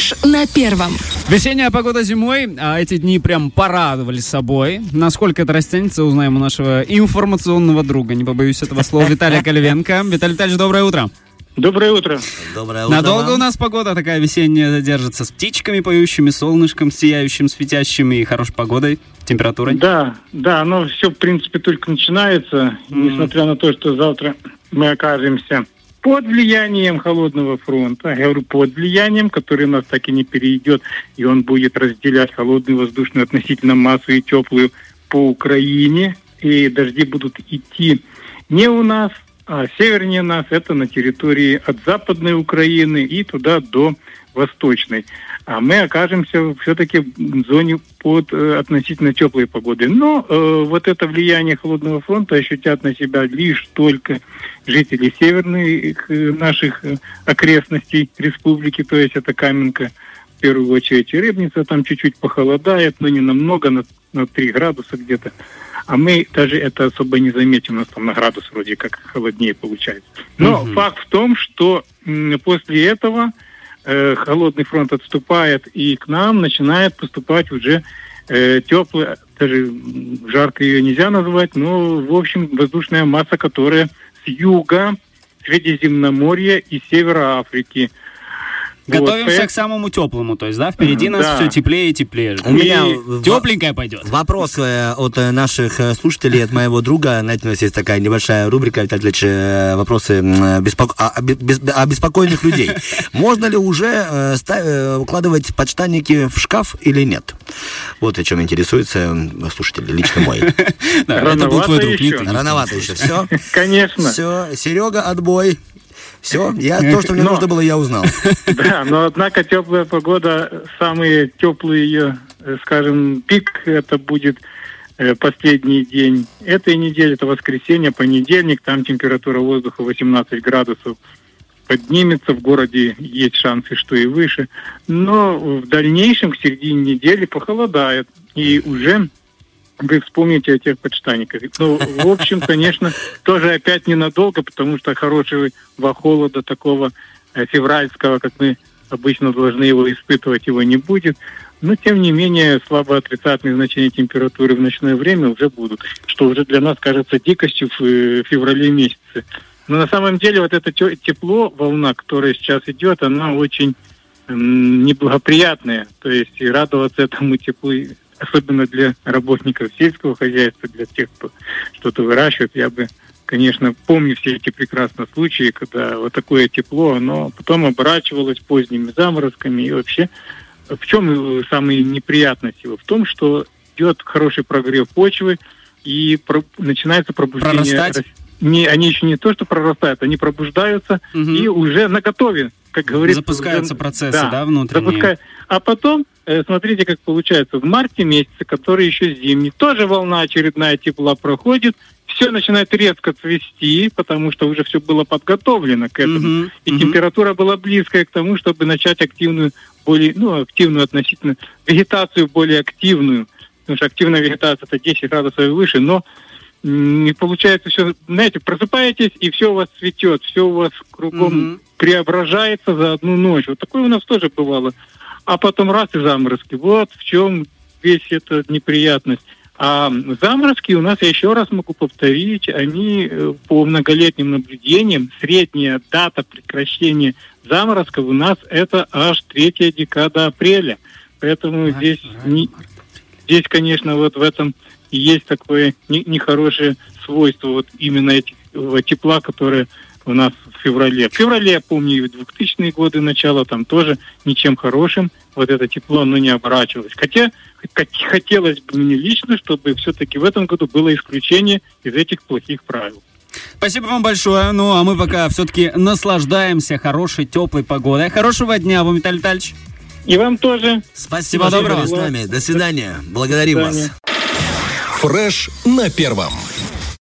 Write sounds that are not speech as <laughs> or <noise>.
Фреш на первом. Весенняя погода зимой, а эти дни прям порадовали собой. Насколько это растянется, узнаем у нашего информационного друга, не побоюсь этого слова, Виталия Кольвенко. Виталий Витальевич, доброе утро. Доброе утро. Доброе утро Надолго вам. у нас погода такая весенняя задержится с птичками поющими, солнышком сияющим, светящим и хорошей погодой, температурой. Да, да, оно все, в принципе, только начинается, несмотря на то, что завтра мы окажемся под влиянием холодного фронта, я говорю, под влиянием, который у нас так и не перейдет, и он будет разделять холодную воздушную относительно массу и теплую по Украине, и дожди будут идти не у нас, а севернее нас, это на территории от Западной Украины и туда до Восточной. А мы окажемся все-таки в зоне под э, относительно теплой погоды. Но э, вот это влияние холодного фронта ощутят на себя лишь только жители северных э, наших э, окрестностей республики, то есть это Каменка, в первую очередь, и Рыбница, там чуть-чуть похолодает, но не намного, на, на 3 градуса где-то. А мы даже это особо не заметим, у нас там на градус вроде как холоднее получается. Но Мгм. факт в том, что после этого э, холодный фронт отступает, и к нам начинает поступать уже э, теплая, даже жарко ее нельзя назвать, но, в общем, воздушная масса, которая с юга, Средиземноморья и Севера Африки. Вот, Готовимся поэт- к самому теплому, то есть, да, впереди нас Да. все теплее и теплее. У меня И в- Тепленькая пойдет. Вопрос э, от э, наших э, слушателей, от моего друга. Знаете, у нас есть такая небольшая рубрика, Виталий Ильич, вопросы беспоко- о, о бе- без- о беспокойных людей. <laughs> Можно ли уже укладывать подштанники в шкаф или нет? Вот о чем интересуется слушатель, лично мой. <laughs> Это был твой друг, Рановато еще. Все? <laughs> Конечно. Все. Серега, отбой. Все, я то, что мне Но- нужно было, я узнал. <laughs> Да, но однако теплая погода, самый теплый ее, э, скажем, пик, это будет э, последний день этой недели, это воскресенье, понедельник, там температура воздуха 18 градусов поднимется, в городе есть шансы, что и выше, но в дальнейшем, к середине недели, похолодает, и уже вы вспомните о тех подштаниках. Ну, в общем, конечно, тоже опять ненадолго, потому что хорошего холода такого э, февральского, как мы обычно должны его испытывать, его не будет. Но, тем не менее, слабо отрицательные значения температуры в ночное время уже будут, что уже для нас кажется дикостью в э, феврале месяце. Но на самом деле вот это те- тепло, волна, которая сейчас идет, она очень неблагоприятная. То есть и радоваться этому теплу, особенно для работников сельского хозяйства, для тех, кто что-то выращивает, я бы, конечно, помню все эти прекрасные случаи, когда вот такое тепло, оно потом оборачивалось поздними заморозками. И вообще, в чем самая неприятность его? В том, что идет хороший прогрев почвы, и про- начинается пробуждение... Прорастать? Не, они еще не то, что прорастают, они пробуждаются Мгм. и уже на готове, как говорится. Запускаются уже- процессы, да, внутренние? запускай- А потом, смотрите, как получается, в марте месяце, который еще зимний, тоже волна очередная тепла проходит, все начинает резко цвести, потому что уже все было подготовлено к этому. Мгм, И мгм. температура была близкая к тому, чтобы начать активную, более, ну, активную относительно, вегетацию более активную. Потому что активная вегетация это 10 градусов и выше, но и получается все, знаете, просыпаетесь, и все у вас цветет, все у вас кругом Мгм. преображается за одну ночь. Вот такое у нас тоже бывало. А потом раз и заморозки. Вот в чем весь эта неприятность. А заморозки у нас, я еще раз могу повторить, они э, по многолетним наблюдениям, средняя дата прекращения заморозков у нас это аж третья декада апреля. Поэтому Март, здесь, февраль, не- март. здесь, конечно, вот в этом и есть такое не- нехорошее свойство вот именно этих э, тепла, которое у нас в феврале. В феврале, я помню, и в 2000-е годы начала, там тоже ничем хорошим вот это тепло, оно не оборачивалось. Хотя хот- хотелось бы мне лично, чтобы все-таки в этом году было исключение из этих плохих правил. Спасибо вам большое. Ну, а мы пока все-таки наслаждаемся хорошей, теплой погодой. Хорошего дня вам, Виталий Витальевич. И вам тоже. Спасибо, что доброго. с нами. До свидания. Благодарим До вас. свидания. Фреш на первом.